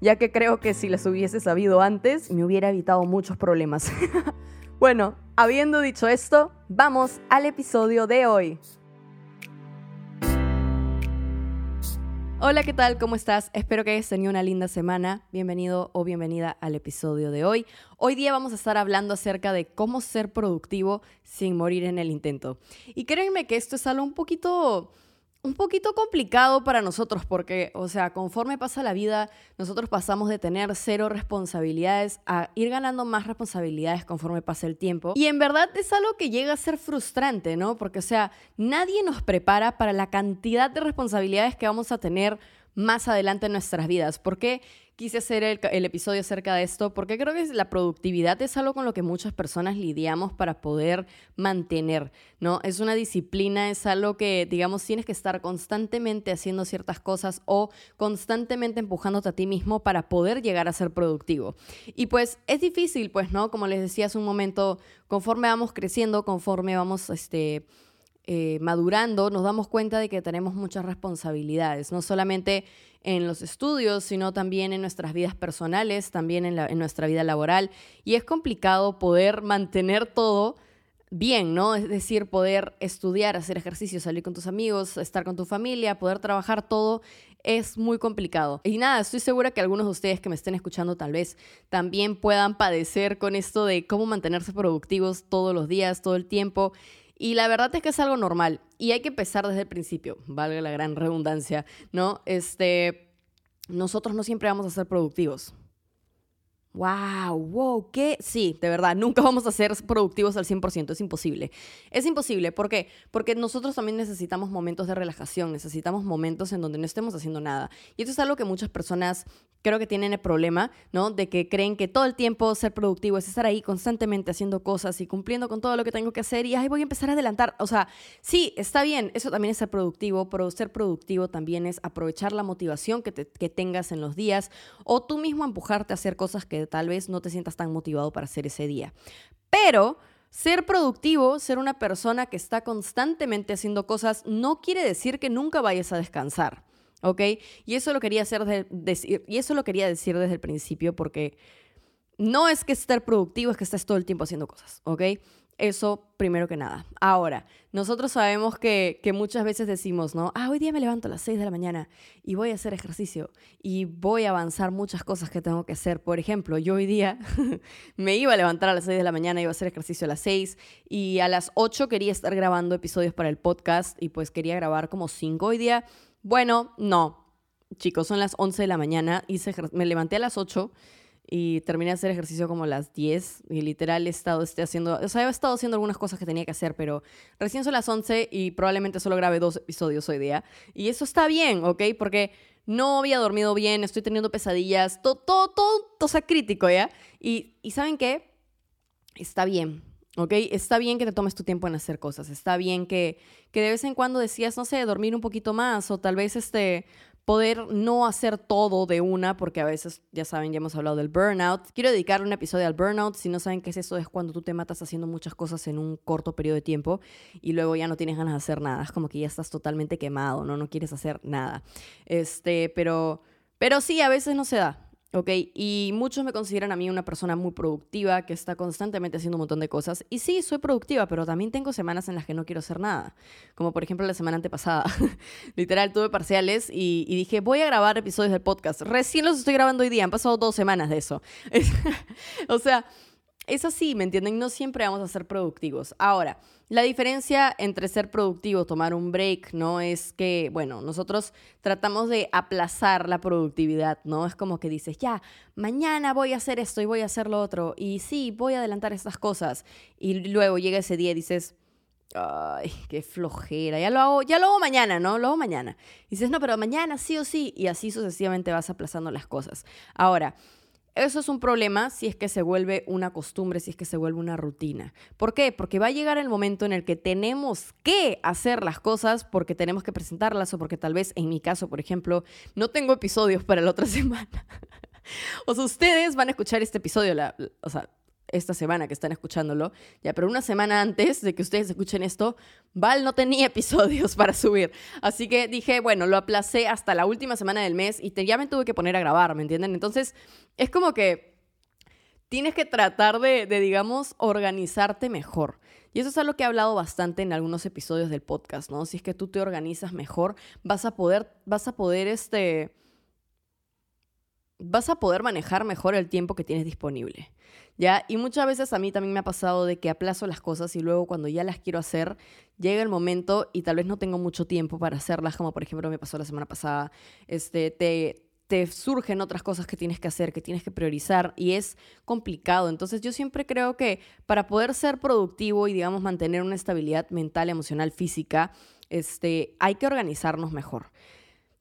ya que creo que si las hubiese sabido antes me hubiera evitado muchos problemas. bueno, habiendo dicho esto, vamos al episodio de hoy. Hola, ¿qué tal? ¿Cómo estás? Espero que hayas tenido una linda semana. Bienvenido o bienvenida al episodio de hoy. Hoy día vamos a estar hablando acerca de cómo ser productivo sin morir en el intento. Y créanme que esto es algo un poquito un poquito complicado para nosotros porque, o sea, conforme pasa la vida, nosotros pasamos de tener cero responsabilidades a ir ganando más responsabilidades conforme pasa el tiempo. Y en verdad es algo que llega a ser frustrante, ¿no? Porque, o sea, nadie nos prepara para la cantidad de responsabilidades que vamos a tener más adelante en nuestras vidas. ¿Por qué quise hacer el, episodio acerca de esto? Porque creo que la productividad es algo con lo que muchas personas lidiamos para poder mantener, ¿no? Es una disciplina, es algo que, digamos, tienes que estar constantemente haciendo ciertas cosas o constantemente empujándote a ti mismo para poder llegar a ser productivo. Y pues es difícil, pues, ¿no? Como les decía hace un momento, conforme vamos creciendo, conforme vamos, este eh, madurando, nos damos cuenta de que tenemos muchas responsabilidades, no solamente en los estudios, sino también en nuestras vidas personales, también en, en nuestra vida laboral. Y es complicado poder mantener todo bien, ¿no? Es decir, poder estudiar, hacer ejercicio, salir con tus amigos, estar con tu familia, poder trabajar todo es muy complicado. Y nada, estoy segura que algunos de ustedes que me estén escuchando tal vez también puedan padecer con esto de cómo mantenerse productivos todos los días, todo el tiempo. Y la verdad es que es algo normal y hay que empezar desde el principio, valga la gran redundancia, ¿no? Este, nosotros no siempre vamos a ser productivos. Wow, wow, ¿qué? Sí, de verdad, nunca vamos a ser productivos al 100%, es imposible. Es imposible, ¿por qué? Porque nosotros también necesitamos momentos de relajación, necesitamos momentos en donde no estemos haciendo nada. Y esto es algo que muchas personas creo que tienen el problema, ¿no? De que creen que todo el tiempo ser productivo es estar ahí constantemente haciendo cosas y cumpliendo con todo lo que tengo que hacer y ahí voy a empezar a adelantar. O sea, sí, está bien, eso también es ser productivo, pero ser productivo también es aprovechar la motivación que, que tengas en los días o tú mismo empujarte a hacer cosas que tal vez no te sientas tan motivado para hacer ese día. Pero ser productivo, ser una persona que está constantemente haciendo cosas, no quiere decir que nunca vayas a descansar. ¿Ok? Y eso lo quería hacer decir, y eso lo quería decir desde el principio porque no es que estar productivo, es que estés todo el tiempo haciendo cosas, ¿ok? Eso primero que nada. Ahora, nosotros sabemos que, muchas veces decimos, ¿no? Ah, hoy día me levanto a las 6 de la mañana y voy a hacer ejercicio y voy a avanzar muchas cosas que tengo que hacer. Por ejemplo, yo hoy día me iba a levantar a las 6 de la mañana, iba a hacer ejercicio a las 6 y a las 8 quería estar grabando episodios para el podcast y pues quería grabar como 5 hoy día. Bueno, no. Chicos, son las 11 de la mañana, hice, me levanté a las 8 y terminé de hacer ejercicio como a las 10 y literal he estado este, haciendo, o sea, he estado haciendo algunas cosas que tenía que hacer, pero recién son las 11 y probablemente solo grabé dos episodios hoy día. Y eso está bien, ¿ok? Porque no había dormido bien, estoy teniendo pesadillas, todo, todo, todo, o sea, crítico, ¿ya? Y, y ¿saben qué? Está bien, ¿ok? Está bien que te tomes tu tiempo en hacer cosas, está bien que, que de vez en cuando decías, no sé, dormir un poquito más o tal vez este, poder no hacer todo de una, porque a veces, ya saben, ya hemos hablado del burnout. Quiero dedicar un episodio al burnout. Si no saben qué es eso, es cuando tú te matas haciendo muchas cosas en un corto periodo de tiempo y luego ya no tienes ganas de hacer nada. Es como que ya estás totalmente quemado, ¿no? No quieres hacer nada. Este, pero, pero sí, a veces no se da. ¿Ok? Y muchos me consideran a mí una persona muy productiva, que está constantemente haciendo un montón de cosas. Y sí, soy productiva, pero también tengo semanas en las que no quiero hacer nada. Como por ejemplo la semana antepasada. Literal, tuve parciales y, y, dije, voy a grabar episodios del podcast. Recién los estoy grabando hoy día, han pasado dos semanas de eso. o sea, es así, ¿me entienden? No siempre vamos a ser productivos. Ahora, la diferencia entre ser productivo, tomar un break, ¿no? Es que, bueno, nosotros tratamos de aplazar la productividad, ¿no? Es como que dices, ya, mañana voy a hacer esto y voy a hacer lo otro, y sí, voy a adelantar estas cosas. Y luego llega ese día y dices, ay, qué flojera, ya lo hago, ya lo hago mañana, ¿no? Lo hago mañana. Y dices, no, pero mañana sí o sí, y así sucesivamente vas aplazando las cosas. Ahora, Eso es un problema si es que se vuelve una costumbre, si es que se vuelve una rutina. ¿Por qué? Porque va a llegar el momento en el que tenemos que hacer las cosas porque tenemos que presentarlas o porque tal vez, en mi caso, por ejemplo, no tengo episodios para la otra semana. o sea, ustedes van a escuchar este episodio, la, o sea, esta semana que están escuchándolo, ya, pero una semana antes de que ustedes escuchen esto, Val no tenía episodios para subir. Así que dije, bueno, lo aplacé hasta la última semana del mes y ya me tuve que poner a grabar, ¿me entienden? Entonces, es como que tienes que tratar de, de, digamos, organizarte mejor. Y eso es algo que he hablado bastante en algunos episodios del podcast, ¿no? Si es que tú te organizas mejor, vas a poder, vas a poder, este, vas a poder manejar mejor el tiempo que tienes disponible. ¿Ya? Y muchas veces a mí también me ha pasado de que aplazo las cosas y luego cuando ya las quiero hacer, llega el momento y tal vez no tengo mucho tiempo para hacerlas, como por ejemplo me pasó la semana pasada, este, te, te surgen otras cosas que tienes que hacer, que tienes que priorizar y es complicado. Entonces yo siempre creo que para poder ser productivo y digamos mantener una estabilidad mental, emocional, física, este, hay que organizarnos mejor.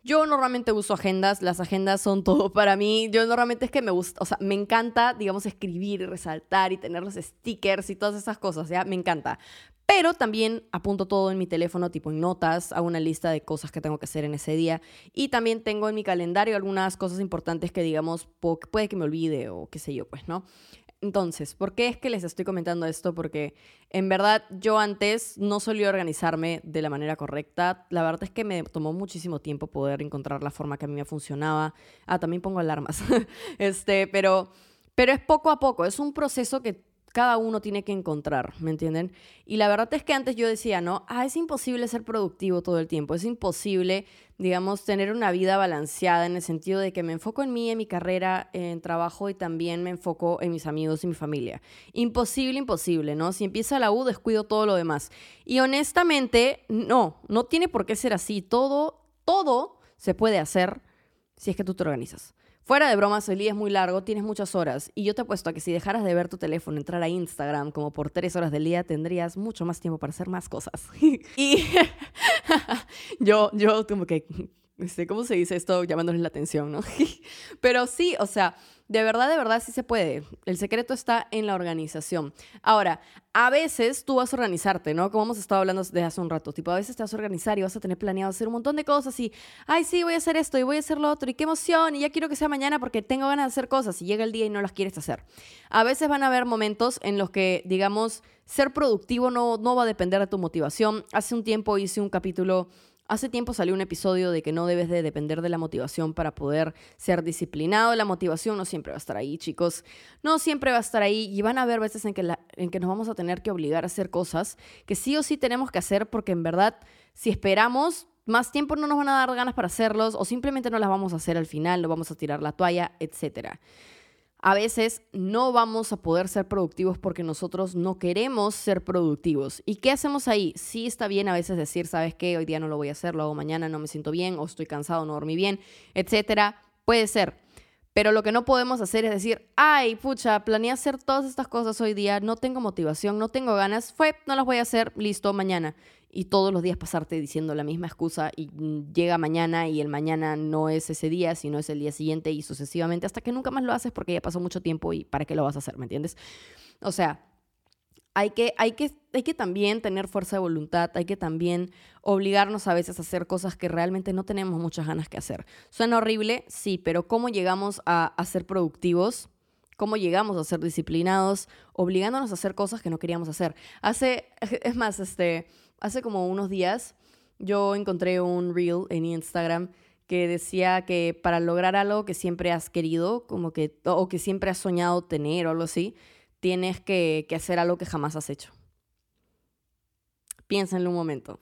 Yo normalmente uso agendas, las agendas son todo para mí. Yo normalmente es que me gusta, o sea, me encanta, digamos, escribir y resaltar y tener los stickers y todas esas cosas, ¿ya? Me encanta. Pero también apunto todo en mi teléfono, tipo en notas, hago una lista de cosas que tengo que hacer en ese día. Y también tengo en mi calendario algunas cosas importantes que, digamos, puede que me olvide o qué sé yo, pues, ¿no? Entonces, ¿por qué es que les estoy comentando esto? Porque en verdad yo antes no solía organizarme de la manera correcta. La verdad es que me tomó muchísimo tiempo poder encontrar la forma que a mí me funcionaba. Ah, también pongo alarmas. este, pero, pero es poco a poco. Es un proceso que cada uno tiene que encontrar, ¿me entienden? Y la verdad es que antes yo decía, ¿no? Ah, es imposible ser productivo todo el tiempo, es imposible, digamos, tener una vida balanceada en el sentido de que me enfoco en mí, en mi carrera, en trabajo y también me enfoco en mis amigos y mi familia. Imposible, imposible, ¿no? Si empieza la U, descuido todo lo demás. Y honestamente, no, no tiene por qué ser así. Todo, todo se puede hacer si es que tú te organizas. Fuera de bromas, el día es muy largo, tienes muchas horas y yo te apuesto a que si dejaras de ver tu teléfono, entrar a Instagram como por tres horas del día, tendrías mucho más tiempo para hacer más cosas. y yo, yo como que, este, ¿cómo se dice esto? Llamándoles la atención, ¿no? Pero sí, o sea, de verdad, de verdad sí se puede. El secreto está en la organización. Ahora, a veces tú vas a organizarte, ¿no? Como hemos estado hablando desde hace un rato. Tipo, a veces te vas a organizar y vas a tener planeado hacer un montón de cosas y, ay, sí, voy a hacer esto y voy a hacer lo otro y qué emoción y ya quiero que sea mañana porque tengo ganas de hacer cosas y llega el día y no las quieres hacer. A veces van a haber momentos en los que, digamos, ser productivo no, no va a depender de tu motivación. Hace un tiempo hice un capítulo Hace tiempo salió un episodio de que no debes de depender de la motivación para poder ser disciplinado. La motivación no siempre va a estar ahí, chicos. No siempre va a estar ahí y van a haber veces en que, en que nos vamos a tener que obligar a hacer cosas que sí o sí tenemos que hacer porque en verdad, si esperamos, más tiempo no nos van a dar ganas para hacerlos o simplemente no las vamos a hacer al final, no vamos a tirar la toalla, etcétera a veces no vamos a poder ser productivos porque nosotros no queremos ser productivos. ¿Y qué hacemos ahí? Sí está bien a veces decir, ¿sabes qué? Hoy día no lo voy a hacer, lo hago mañana, no me siento bien, o estoy cansado, no dormí bien, etcétera. Puede ser. Pero lo que no podemos hacer es decir, ay, pucha, planeé hacer todas estas cosas hoy día, no tengo motivación, no tengo ganas, fue, no las voy a hacer, listo, mañana y todos los días pasarte diciendo la misma excusa y llega mañana y el mañana no es ese día, sino es el día siguiente y sucesivamente hasta que nunca más lo haces porque ya pasó mucho tiempo y para qué lo vas a hacer, ¿me entiendes? O sea, hay que, hay que, hay que también tener fuerza de voluntad, hay que también obligarnos a veces a hacer cosas que realmente no tenemos muchas ganas que hacer. Suena horrible, sí, pero ¿cómo llegamos a, a ser productivos? cómo llegamos a ser disciplinados, obligándonos a hacer cosas que no queríamos hacer. Hace, es más, este, hace como unos días yo encontré un reel en Instagram que decía que para lograr algo que siempre has querido, como que, o que siempre has soñado tener o algo así, tienes que, hacer algo que jamás has hecho. Piénsenlo un momento.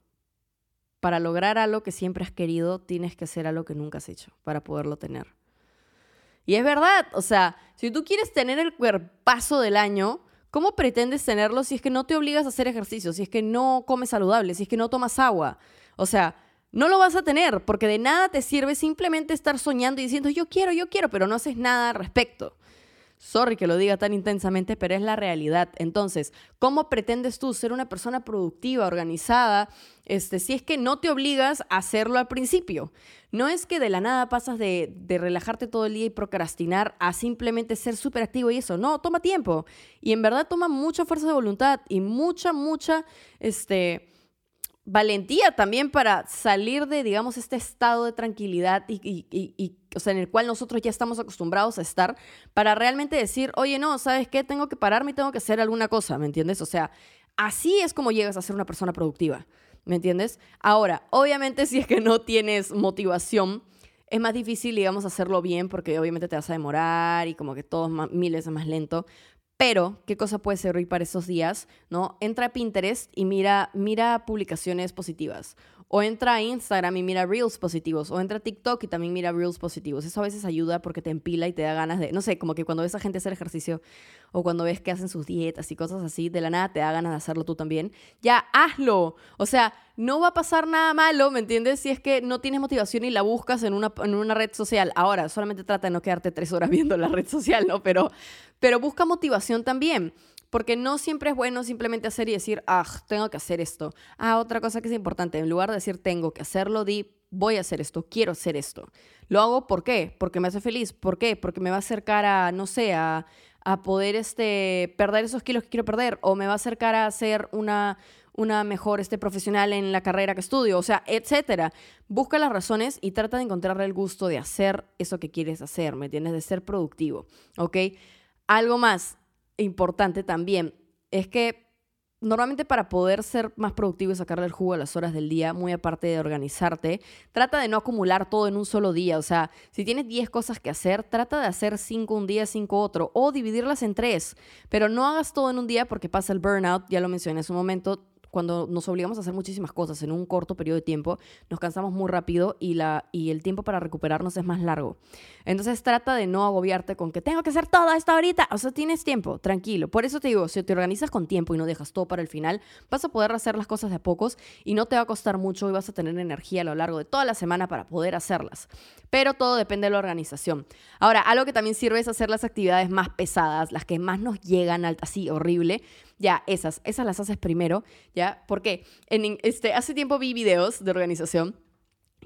Para lograr algo que siempre has querido, tienes que hacer algo que nunca has hecho para poderlo tener. Y es verdad, o sea, si tú quieres tener el cuerpazo del año, ¿Cómo pretendes tenerlo si es que no te obligas a hacer ejercicio, si es que no comes saludable, si es que no tomas agua? O sea, no lo vas a tener porque de nada te sirve simplemente estar soñando y diciendo yo quiero, yo quiero, pero no haces nada al respecto. Sorry que lo diga tan intensamente, pero es la realidad. Entonces, ¿cómo pretendes tú ser una persona productiva, organizada, este, si es que no te obligas a hacerlo al principio? No es que de la nada pasas de, de relajarte todo el día y procrastinar a simplemente ser súper activo y eso. No, toma tiempo. Y en verdad toma mucha fuerza de voluntad y mucha, mucha, este valentía también para salir de, digamos, este estado de tranquilidad y, o sea, en el cual nosotros ya estamos acostumbrados a estar, para realmente decir, oye, no, ¿sabes qué? Tengo que pararme y tengo que hacer alguna cosa, ¿me entiendes? O sea, así es como llegas a ser una persona productiva, ¿me entiendes? Ahora, obviamente si es que no tienes motivación, es más difícil, digamos, hacerlo bien porque obviamente te vas a demorar y como que todo es miles más lento. Pero, ¿qué cosa puede servir para esos días? ¿No? Entra a Pinterest y mira, mira publicaciones positivas. O entra a Instagram y mira reels positivos. O entra a TikTok y también mira reels positivos. Eso a veces ayuda porque te empila y te da ganas de, no sé, como que cuando ves a gente hacer ejercicio o cuando ves que hacen sus dietas y cosas así, de la nada te da ganas de hacerlo tú también. Ya, hazlo. O sea, no va a pasar nada malo, ¿me entiendes? Si es que no tienes motivación y la buscas en una, en una red social. Ahora, solamente trata de no quedarte tres horas viendo la red social, ¿no? Pero, pero busca motivación también. Porque no siempre es bueno simplemente hacer y decir, ah, tengo que hacer esto. Ah, otra cosa que es importante, en lugar de decir tengo que hacerlo, di voy a hacer esto, quiero hacer esto. Lo hago ¿por qué? Porque me hace feliz. ¿Por qué? Porque me va a acercar a, no sé, a, poder este, perder esos kilos que quiero perder o me va a acercar a ser una, una mejor este, profesional en la carrera que estudio, o sea, etcétera. Busca las razones y trata de encontrar el gusto de hacer eso que quieres hacer, ¿me entiendes? De ser productivo, ¿ok? Algo más, importante también es que normalmente para poder ser más productivo y sacarle el jugo a las horas del día, muy aparte de organizarte, trata de no acumular todo en un solo día. O sea, si tienes 10 cosas que hacer, trata de hacer 5 un día, 5 otro, o dividirlas en 3. Pero no hagas todo en un día porque pasa el burnout, ya lo mencioné en un momento cuando nos obligamos a hacer muchísimas cosas en un corto periodo de tiempo, nos cansamos muy rápido y, la, y el tiempo para recuperarnos es más largo. Entonces trata de no agobiarte con que tengo que hacer todo esto ahorita. O sea, tienes tiempo, tranquilo. Por eso te digo, si te organizas con tiempo y no dejas todo para el final, vas a poder hacer las cosas de a pocos y no te va a costar mucho y vas a tener energía a lo largo de toda la semana para poder hacerlas. Pero todo depende de la organización. Ahora, algo que también sirve es hacer las actividades más pesadas, las que más nos llegan así horrible ya, esas, esas las haces primero, ¿ya? Porque en, este, hace tiempo vi videos de organización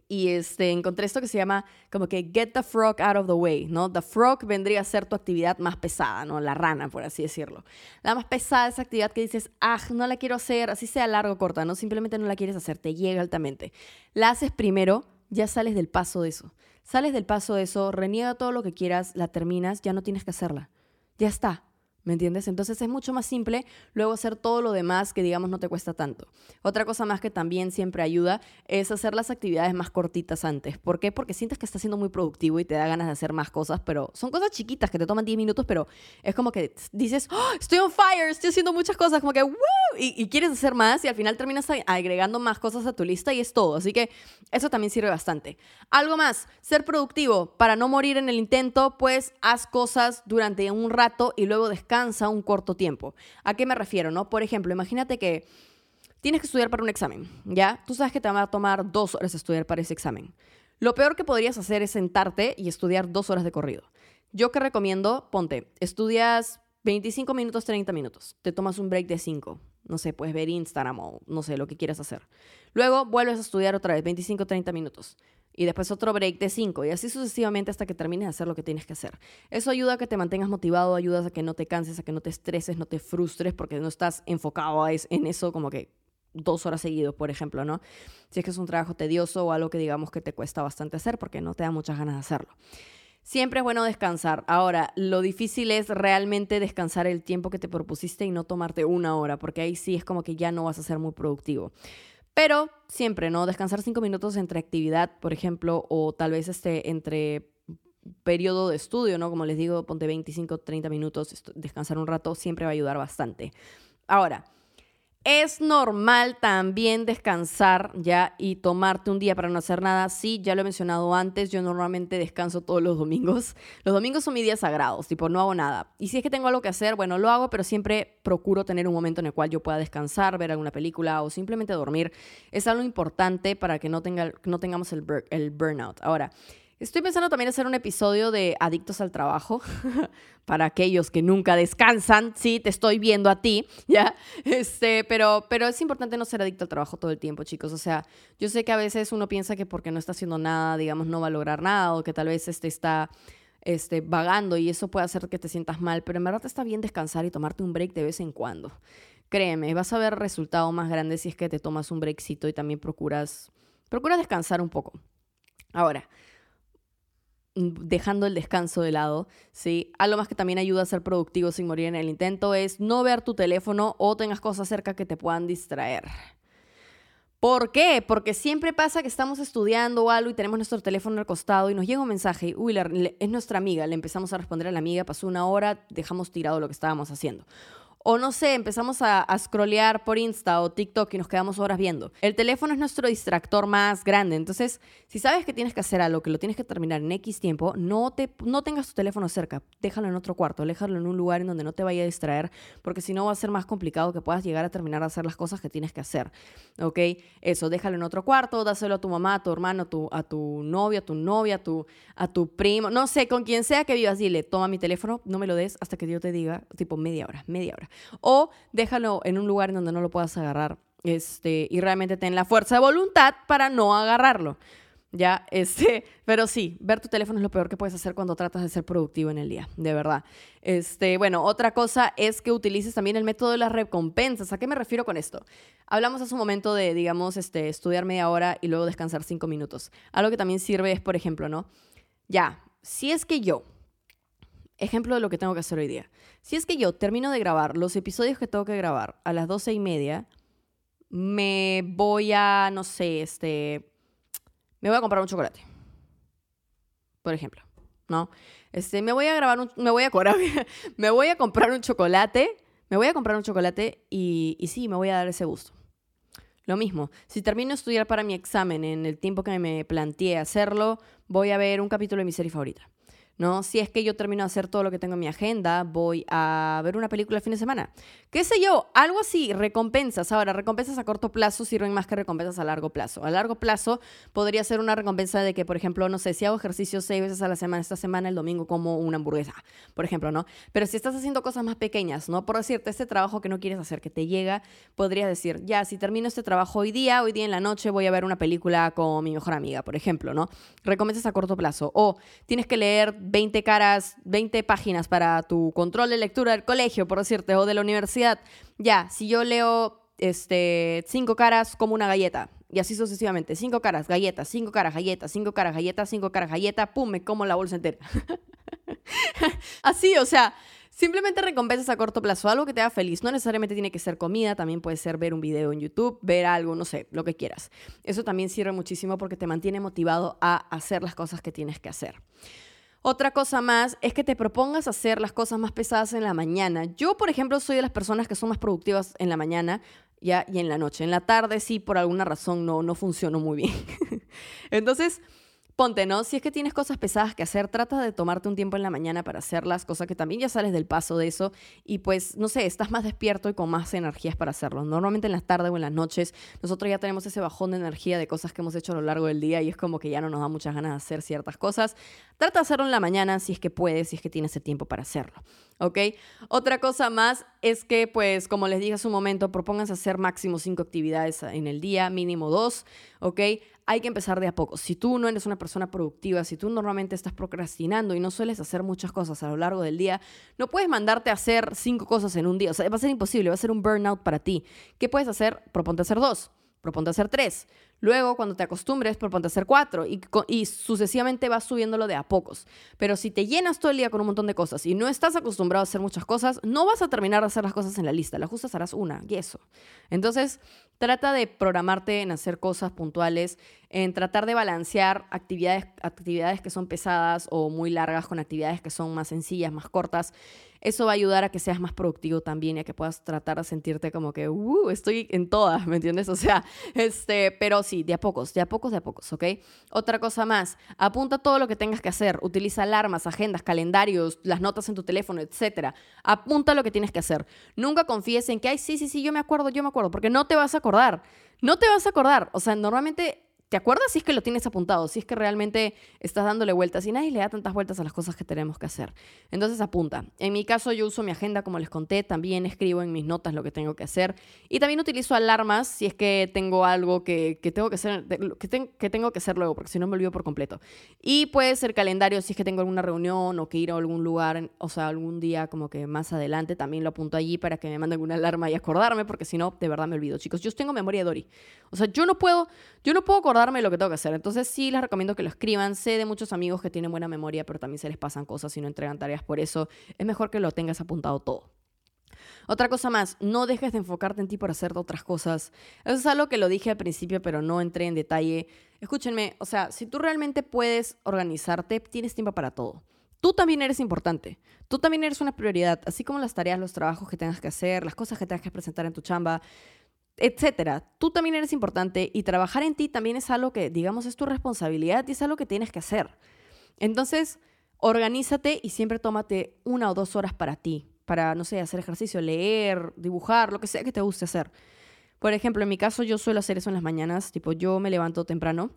y este, encontré esto que se llama como que get the frog out of the way, ¿no? The frog vendría a ser tu actividad más pesada, ¿no? La rana, por así decirlo. La más pesada es actividad que dices, ah, no la quiero hacer, así sea largo o corta, ¿no? Simplemente no la quieres hacer, te llega altamente. La haces primero, ya sales del paso de eso. Sales del paso de eso, reniega todo lo que quieras, la terminas, ya no tienes que hacerla. Ya está. ¿Me entiendes? Entonces es mucho más simple luego hacer todo lo demás que digamos no te cuesta tanto. Otra cosa más que también siempre ayuda es hacer las actividades más cortitas antes. ¿Por qué? Porque sientes que estás siendo muy productivo y te da ganas de hacer más cosas, pero son cosas chiquitas que te toman 10 minutos, pero es como que dices, oh, estoy on fire, estoy haciendo muchas cosas, como que, ¡woo! Y, y quieres hacer más y al final terminas agregando más cosas a tu lista y es todo. Así que eso también sirve bastante. Algo más, ser productivo. Para no morir en el intento, pues haz cosas durante un rato y luego descansa cansa un corto tiempo. ¿A qué me refiero? No? Por ejemplo, imagínate que tienes que estudiar para un examen, ¿ya? Tú sabes que te va a tomar dos horas estudiar para ese examen. Lo peor que podrías hacer es sentarte y estudiar dos horas de corrido. Yo que recomiendo, ponte, estudias 25 minutos, 30 minutos, te tomas un break de 5, no sé, puedes ver Instagram o no sé, lo que quieras hacer. Luego vuelves a estudiar otra vez, 25, 30 minutos y después otro break de 5 y así sucesivamente hasta que termines de hacer lo que tienes que hacer. Eso ayuda a que te mantengas motivado, ayuda a que no te canses, a que no te estreses, no te frustres porque no estás enfocado en eso como que dos horas seguidos, por ejemplo, ¿no? Si es que es un trabajo tedioso o algo que digamos que te cuesta bastante hacer porque no te da muchas ganas de hacerlo. Siempre es bueno descansar. Ahora, lo difícil es realmente descansar el tiempo que te propusiste y no tomarte una hora, porque ahí sí es como que ya no vas a ser muy productivo. Pero siempre, ¿no? Descansar cinco minutos entre actividad, por ejemplo, o tal vez este, entre periodo de estudio, ¿no? Como les digo, ponte 25, 30 minutos, descansar un rato, siempre va a ayudar bastante. Ahora, es normal también descansar ya y tomarte un día para no hacer nada. Sí, ya lo he mencionado antes, yo normalmente descanso todos los domingos. Los domingos son mis días sagrados, tipo no hago nada. Y si es que tengo algo que hacer, bueno, lo hago, pero siempre procuro tener un momento en el cual yo pueda descansar, ver alguna película o simplemente dormir. Es algo importante para que no, tenga, no tengamos el, el burnout. Ahora, Estoy pensando también hacer un episodio de Adictos al Trabajo para aquellos que nunca descansan. Sí, te estoy viendo a ti, ¿ya? Este, pero, pero es importante no ser adicto al trabajo todo el tiempo, chicos. O sea, yo sé que a veces uno piensa que porque no está haciendo nada, digamos, no va a lograr nada o que tal vez este está este, vagando y eso puede hacer que te sientas mal, pero en verdad está bien descansar y tomarte un break de vez en cuando. Créeme, vas a ver resultado más grande si es que te tomas un breakcito y también procuras, procuras descansar un poco. Ahora, dejando el descanso de lado, ¿sí? Algo más que también ayuda a ser productivo sin morir en el intento es no ver tu teléfono o tengas cosas cerca que te puedan distraer. ¿Por qué? Porque siempre pasa que estamos estudiando o algo y tenemos nuestro teléfono al costado y nos llega un mensaje, uy, es nuestra amiga, le empezamos a responder a la amiga, pasó una hora, dejamos tirado lo que estábamos haciendo. O no sé, empezamos a, a scrollear por Insta o TikTok y nos quedamos horas viendo. El teléfono es nuestro distractor más grande. Entonces, si sabes que tienes que hacer algo, que lo tienes que terminar en X tiempo, no, te, no tengas tu teléfono cerca. Déjalo en otro cuarto, déjalo en un lugar en donde no te vaya a distraer, porque si no va a ser más complicado que puedas llegar a terminar a hacer las cosas que tienes que hacer. ¿Ok? Eso, déjalo en otro cuarto, dáselo a tu mamá, a tu hermano, a tu, novia, a tu novia, a tu, a tu primo, no sé, con quien sea que vivas, dile, toma mi teléfono, no me lo des hasta que yo te diga, tipo media hora, media hora. O déjalo en un lugar en donde no lo puedas agarrar este, y realmente ten la fuerza de voluntad para no agarrarlo. Ya, este, pero sí, ver tu teléfono es lo peor que puedes hacer cuando tratas de ser productivo en el día, de verdad. Este, bueno, otra cosa es que utilices también el método de las recompensas. ¿A qué me refiero con esto? Hablamos hace un momento de, digamos, este, estudiar media hora y luego descansar cinco minutos. Algo que también sirve es, por ejemplo, ¿no? Ya, si es que yo ejemplo de lo que tengo que hacer hoy día. Si es que yo termino de grabar los episodios que tengo que grabar a las doce y media, me voy a, no sé, este, me voy a comprar un chocolate. Por ejemplo, ¿no? Este, me voy a grabar un, me voy a me voy a comprar un chocolate, me voy a comprar un chocolate y, y sí, me voy a dar ese gusto. Lo mismo, si termino de estudiar para mi examen en el tiempo que me planteé hacerlo, voy a ver un capítulo de mi serie favorita. ¿No? Si es que yo termino de hacer todo lo que tengo en mi agenda, voy a ver una película el fin de semana. ¿Qué sé yo? Algo así, recompensas. Ahora, recompensas a corto plazo sirven más que recompensas a largo plazo. A largo plazo podría ser una recompensa de que, por ejemplo, no sé, si hago ejercicio seis veces a la semana, esta semana, el domingo como una hamburguesa, por ejemplo, ¿no? Pero si estás haciendo cosas más pequeñas, ¿no? Por decirte, este trabajo que no quieres hacer, que te llega, podrías decir, ya, si termino este trabajo hoy día, hoy día en la noche voy a ver una película con mi mejor amiga, por ejemplo, ¿no? Recompensas a corto plazo. O tienes que leer 20 caras, 20 páginas para tu control de lectura del colegio, por decirte, o de la universidad. Ya, si yo leo este, cinco caras como una galleta, y así sucesivamente, cinco caras, galletas, cinco caras, galletas, cinco caras, galletas, cinco caras, galleta, pum, me como la bolsa entera. así, o sea, Simplemente recompensas a corto plazo, algo que te haga feliz. No necesariamente tiene que ser comida, también puede ser ver un video en YouTube, ver algo, no sé, lo que quieras. Eso también sirve muchísimo porque te mantiene motivado a hacer las cosas que tienes que hacer. Otra cosa más es que te propongas hacer las cosas más pesadas en la mañana. Yo, por ejemplo, soy de las personas que son más productivas en la mañana ya, y en la noche. En la tarde sí, por alguna razón, no, no funciono muy bien. Entonces, ponte, ¿no? Si es que tienes cosas pesadas que hacer, trata de tomarte un tiempo en la mañana para hacerlas, cosa que también ya sales del paso de eso y pues, no sé, estás más despierto y con más energías para hacerlo. Normalmente en las tardes o en las noches nosotros ya tenemos ese bajón de energía de cosas que hemos hecho a lo largo del día y es como que ya no nos da muchas ganas de hacer ciertas cosas. Trata de hacerlo en la mañana si es que puedes, si es que tienes ese tiempo para hacerlo, ¿ok? Otra cosa más es que, pues, como les dije hace un momento, propónganse hacer máximo cinco actividades en el día, mínimo dos, ¿ok? hay que empezar de a poco. Si tú no eres una persona productiva, si tú normalmente estás procrastinando y no sueles hacer muchas cosas a lo largo del día, no puedes mandarte a hacer cinco cosas en un día. O sea, va a ser imposible, va a ser un burnout para ti. ¿Qué puedes hacer? Proponte hacer dos, proponte hacer tres. Luego, cuando te acostumbres, proponte hacer cuatro y, sucesivamente vas subiéndolo de a pocos. Pero si te llenas todo el día con un montón de cosas y no estás acostumbrado a hacer muchas cosas, no vas a terminar de hacer las cosas en la lista. La justa harás una y eso. Entonces, trata de programarte en hacer cosas puntuales, en tratar de balancear actividades, actividades que son pesadas o muy largas con actividades que son más sencillas, más cortas. Eso va a ayudar a que seas más productivo también y a que puedas tratar de sentirte como que, uh, estoy en todas, ¿me entiendes? O sea, este, pero sí, de a pocos, de a pocos, de a pocos, ¿ok? Otra cosa más, apunta todo lo que tengas que hacer, utiliza alarmas, agendas, calendarios, las notas en tu teléfono, etc. Apunta lo que tienes que hacer. Nunca confíes en que, ay, sí, sí, sí, yo me acuerdo, yo me acuerdo, porque no te vas a acordar. No te vas a acordar. O sea, normalmente ¿Te acuerdas si es que lo tienes apuntado? Si es que realmente estás dándole vueltas y nadie le da tantas vueltas a las cosas que tenemos que hacer. Entonces apunta. En mi caso yo uso mi agenda como les conté, también escribo en mis notas lo que tengo que hacer y también utilizo alarmas si es que tengo algo que, tengo que hacer, que, que tengo que hacer luego, porque si no me olvido por completo. Y puede ser calendario si es que tengo alguna reunión o que ir a algún lugar, o sea, algún día como que más adelante también lo apunto allí para que me manden una alarma y acordarme, porque si no, de verdad me olvido. Chicos, yo tengo memoria de Dory. O sea, yo no puedo, yo no puedo acordar darme lo que tengo que hacer. Entonces sí les recomiendo que lo escriban. Sé de muchos amigos que tienen buena memoria, pero también se les pasan cosas y no entregan tareas. Por eso es mejor que lo tengas apuntado todo. Otra cosa más, no dejes de enfocarte en ti por hacer otras cosas. Eso es algo que lo dije al principio, pero no entré en detalle. Escúchenme, o sea, si tú realmente puedes organizarte, tienes tiempo para todo. Tú también eres importante. Tú también eres una prioridad, así como las tareas, los trabajos que tengas que hacer, las cosas que tengas que presentar en tu chamba etcétera. Tú también eres importante y trabajar en ti también es algo que, digamos, es tu responsabilidad y es algo que tienes que hacer. Entonces, organízate y siempre tómate una o dos horas para ti, para, no sé, hacer ejercicio, leer, dibujar, lo que sea que te guste hacer. Por ejemplo, en mi caso yo suelo hacer eso en las mañanas, tipo yo me levanto temprano,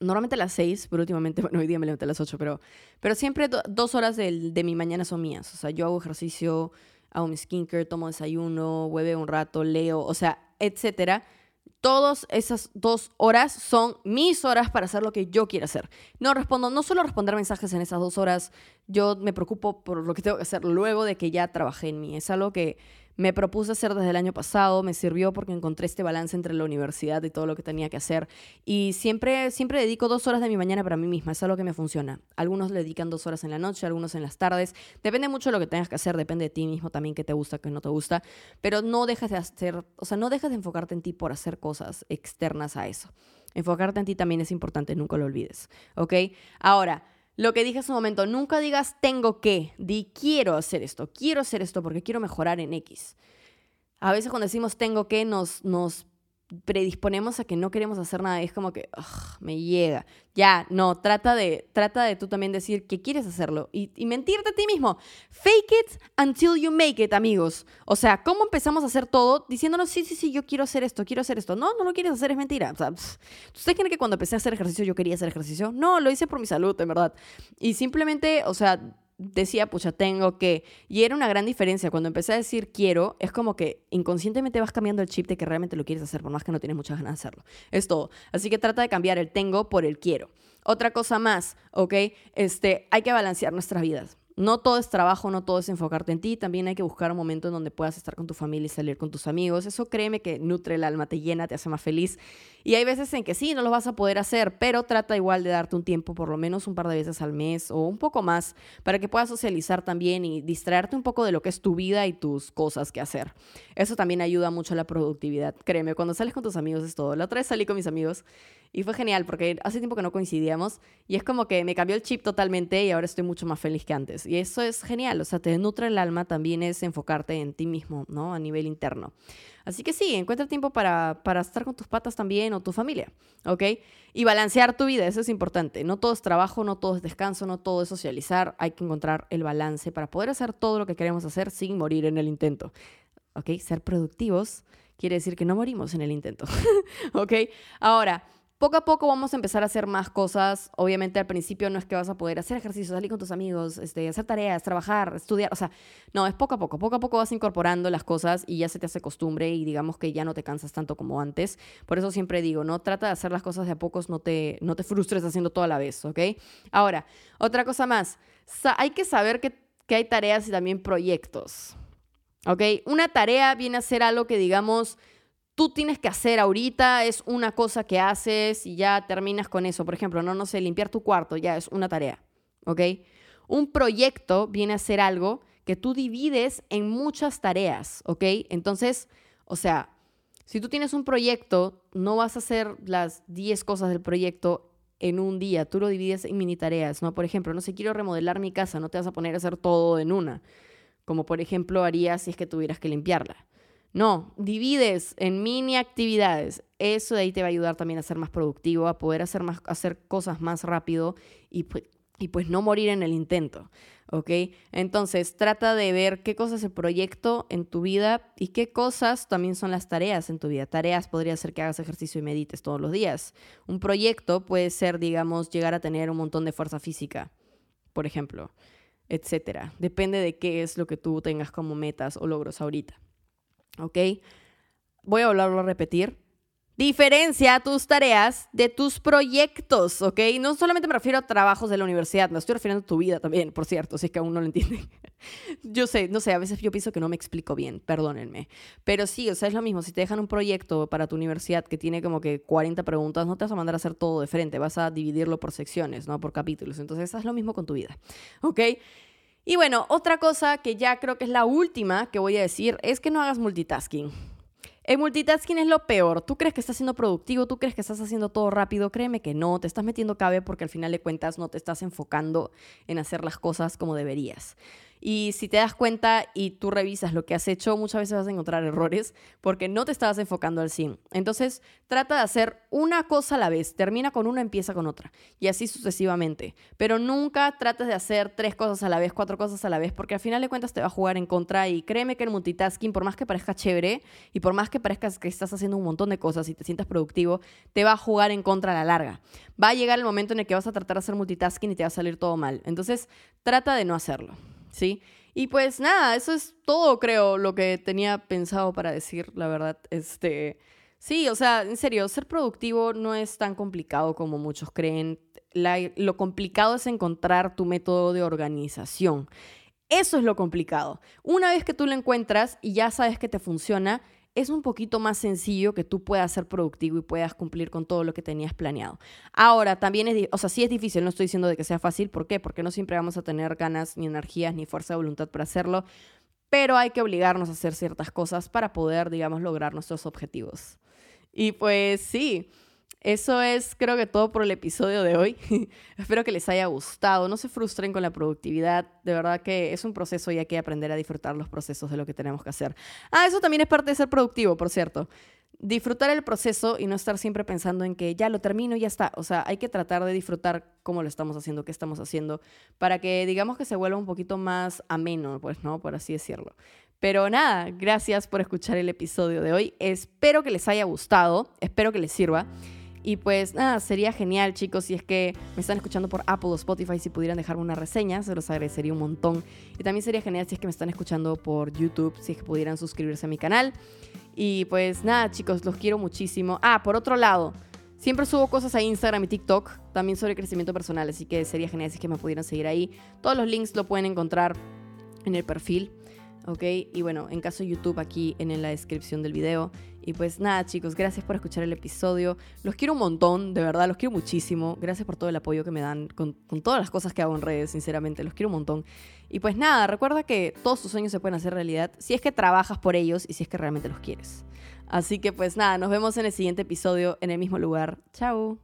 normalmente a las seis, pero últimamente, bueno, hoy día me levanto a las ocho, pero, pero siempre dos horas de, de mi mañana son mías. O sea, yo hago ejercicio, hago mi skincare, tomo desayuno, hueve un rato, leo, o sea, etcétera. Todas esas dos horas son mis horas para hacer lo que yo quiero hacer. No respondo, no solo responder mensajes en esas dos horas, yo me preocupo por lo que tengo que hacer luego de que ya trabajé en mí. Es algo que me propuse hacer desde el año pasado, me sirvió porque encontré este balance entre la universidad y todo lo que tenía que hacer. Y siempre, siempre dedico dos horas de mi mañana para mí misma, es algo que me funciona. Algunos le dedican dos horas en la noche, algunos en las tardes. Depende mucho de lo que tengas que hacer, depende de ti mismo también, qué te gusta, qué no te gusta. Pero no dejes de hacer, o sea, no dejes de enfocarte en ti por hacer cosas externas a eso. Enfocarte en ti también es importante, nunca lo olvides. ¿Ok? Ahora, lo que dije hace un momento, nunca digas tengo que, di quiero hacer esto, quiero hacer esto porque quiero mejorar en X. A veces cuando decimos tengo que, nos, nos predisponemos a que no queremos hacer nada es como que me llega. Ya, no, trata de, trata de tú también decir que quieres hacerlo y, y, mentirte a ti mismo. Fake it until you make it, amigos. O sea, ¿cómo empezamos a hacer todo diciéndonos, sí, sí, sí, yo quiero hacer esto, quiero hacer esto? No, no lo quieres hacer, es mentira. O sea, ¿ustedes creen que cuando empecé a hacer ejercicio yo quería hacer ejercicio? No, lo hice por mi salud, en verdad. Y simplemente, o sea, decía, pucha, tengo que. Y era una gran diferencia. Cuando empecé a decir quiero, es como que inconscientemente vas cambiando el chip de que realmente lo quieres hacer, por más que no tienes muchas ganas de hacerlo. Es todo. Así que trata de cambiar el tengo por el quiero. Otra cosa más, ¿ok? Este, hay que balancear nuestras vidas. No todo es trabajo, no todo es enfocarte en ti, también hay que buscar un momento en donde puedas estar con tu familia y salir con tus amigos. Eso créeme que nutre el alma, te llena, te hace más feliz. Y hay veces en que sí, no lo vas a poder hacer, pero trata igual de darte un tiempo, por lo menos un par de veces al mes o un poco más, para que puedas socializar también y distraerte un poco de lo que es tu vida y tus cosas que hacer. Eso también ayuda mucho a la productividad. Créeme, cuando sales con tus amigos es todo. La otra vez salí con mis amigos y fue genial porque hace tiempo que no coincidíamos y es como que me cambió el chip totalmente y ahora estoy mucho más feliz que antes. Y eso es genial, o sea, te nutre el alma, también es enfocarte en ti mismo, ¿no? A nivel interno. Así que sí, encuentra tiempo para, para estar con tus patas también o tu familia, ¿ok? Y balancear tu vida, eso es importante. No todo es trabajo, no todo es descanso, no todo es socializar. Hay que encontrar el balance para poder hacer todo lo que queremos hacer sin morir en el intento, ¿ok? Ser productivos quiere decir que no morimos en el intento, ¿ok? Ahora, poco a poco vamos a empezar a hacer más cosas. Obviamente al principio no es que vas a poder hacer ejercicio, salir con tus amigos, este, hacer tareas, trabajar, estudiar. O sea, no, es poco a poco. Poco a poco vas incorporando las cosas y ya se te hace costumbre y digamos que ya no te cansas tanto como antes. Por eso siempre digo, no trata de hacer las cosas de a pocos, no te, no te frustres haciendo todo a la vez, ¿ok? Ahora, otra cosa más. hay que saber que, que hay tareas y también proyectos. ¿Ok? Una tarea viene a ser algo que digamos tú tienes que hacer ahorita, es una cosa que haces y ya terminas con eso. Por ejemplo, no, no sé, limpiar tu cuarto, ya es una tarea, ¿ok? Un proyecto viene a ser algo que tú divides en muchas tareas, ¿ok? Entonces, o sea, si tú tienes un proyecto, no vas a hacer las 10 cosas del proyecto en un día, tú lo divides en mini tareas, ¿no? Por ejemplo, no sé, quiero remodelar mi casa, no te vas a poner a hacer todo en una, como por ejemplo harías si es que tuvieras que limpiarla. No, divides en mini actividades. Eso de ahí te va a ayudar también a ser más productivo, a poder hacer, más, hacer cosas más rápido y, y pues no morir en el intento. ¿ok? Entonces, trata de ver qué cosas es el proyecto en tu vida y qué cosas también son las tareas en tu vida. Tareas podría ser que hagas ejercicio y medites todos los días. Un proyecto puede ser, digamos, llegar a tener un montón de fuerza física, por ejemplo, etcétera. Depende de qué es lo que tú tengas como metas o logros ahorita, ¿ok? Voy a volverlo a repetir. Diferencia tus tareas de tus proyectos, ¿ok? No solamente me refiero a trabajos de la universidad, me estoy refiriendo a tu vida también, por cierto, si es que aún no lo entienden. yo sé, no sé, a veces yo pienso que no me explico bien, perdónenme. Pero sí, o sea, es lo mismo, si te dejan un proyecto para tu universidad que tiene como que 40 preguntas, no te vas a mandar a hacer todo de frente, vas a dividirlo por secciones, ¿no? Por capítulos. Entonces, haz lo mismo con tu vida, ¿ok? Y bueno, otra cosa que ya creo que es la última que voy a decir es que no hagas multitasking. El multitasking es lo peor. Tú crees que estás siendo productivo, tú crees que estás haciendo todo rápido. Créeme que no, te estás metiendo cabe porque al final de cuentas no te estás enfocando en hacer las cosas como deberías. Y si te das cuenta y tú revisas lo que has hecho, muchas veces vas a encontrar errores porque no te estabas enfocando al 100. Entonces, trata de hacer una cosa a la vez. Termina con una, empieza con otra. Y así sucesivamente. Pero nunca trates de hacer tres cosas a la vez, cuatro cosas a la vez, porque al final de cuentas te va a jugar en contra. Y créeme que el multitasking, por más que parezca chévere y por más que parezca que estás haciendo un montón de cosas y te sientas productivo, te va a jugar en contra a la larga. Va a llegar el momento en el que vas a tratar de hacer multitasking y te va a salir todo mal. Entonces, trata de no hacerlo. ¿Sí? Y pues nada, eso es todo, creo, lo que tenía pensado para decir, la verdad. Este, sí, o sea, en serio, ser productivo no es tan complicado como muchos creen. lo complicado es encontrar tu método de organización. Eso es lo complicado. Una vez que tú lo encuentras y ya sabes que te funciona, es un poquito más sencillo que tú puedas ser productivo y puedas cumplir con todo lo que tenías planeado. Ahora, también es, o sea, sí es difícil, no estoy diciendo de que sea fácil, ¿por qué? Porque no siempre vamos a tener ganas, ni energías, ni fuerza de voluntad para hacerlo, pero hay que obligarnos a hacer ciertas cosas para poder, digamos, lograr nuestros objetivos. Y pues sí, eso es creo que todo por el episodio de hoy. Espero que les haya gustado. No se frustren con la productividad. De verdad que es un proceso y hay que aprender a disfrutar los procesos de lo que tenemos que hacer. Ah, eso también es parte de ser productivo, por cierto. Disfrutar el proceso y no estar siempre pensando en que ya lo termino y ya está. O sea, hay que tratar de disfrutar cómo lo estamos haciendo, qué estamos haciendo, para que digamos que se vuelva un poquito más ameno, pues, ¿no? Por así decirlo. Pero nada, gracias por escuchar el episodio de hoy. Espero que les haya gustado, espero que les sirva. Y pues nada, sería genial, chicos, si es que me están escuchando por Apple o Spotify, si pudieran dejarme una reseña, se los agradecería un montón. Y también sería genial si es que me están escuchando por YouTube, si es que pudieran suscribirse a mi canal. Y pues nada, chicos, los quiero muchísimo. Ah, por otro lado, siempre subo cosas a Instagram y TikTok, también sobre crecimiento personal, así que sería genial si es que me pudieran seguir ahí. Todos los links lo pueden encontrar en el perfil. ¿ok? Y bueno, en caso de YouTube aquí en la descripción del video. Y pues nada, chicos, gracias por escuchar el episodio. Los quiero un montón, de verdad, los quiero muchísimo. Gracias por todo el apoyo que me dan con, todas las cosas que hago en redes, sinceramente, los quiero un montón. Y pues nada, recuerda que todos tus sueños se pueden hacer realidad si es que trabajas por ellos y si es que realmente los quieres. Así que pues nada, nos vemos en el siguiente episodio en el mismo lugar. Chao.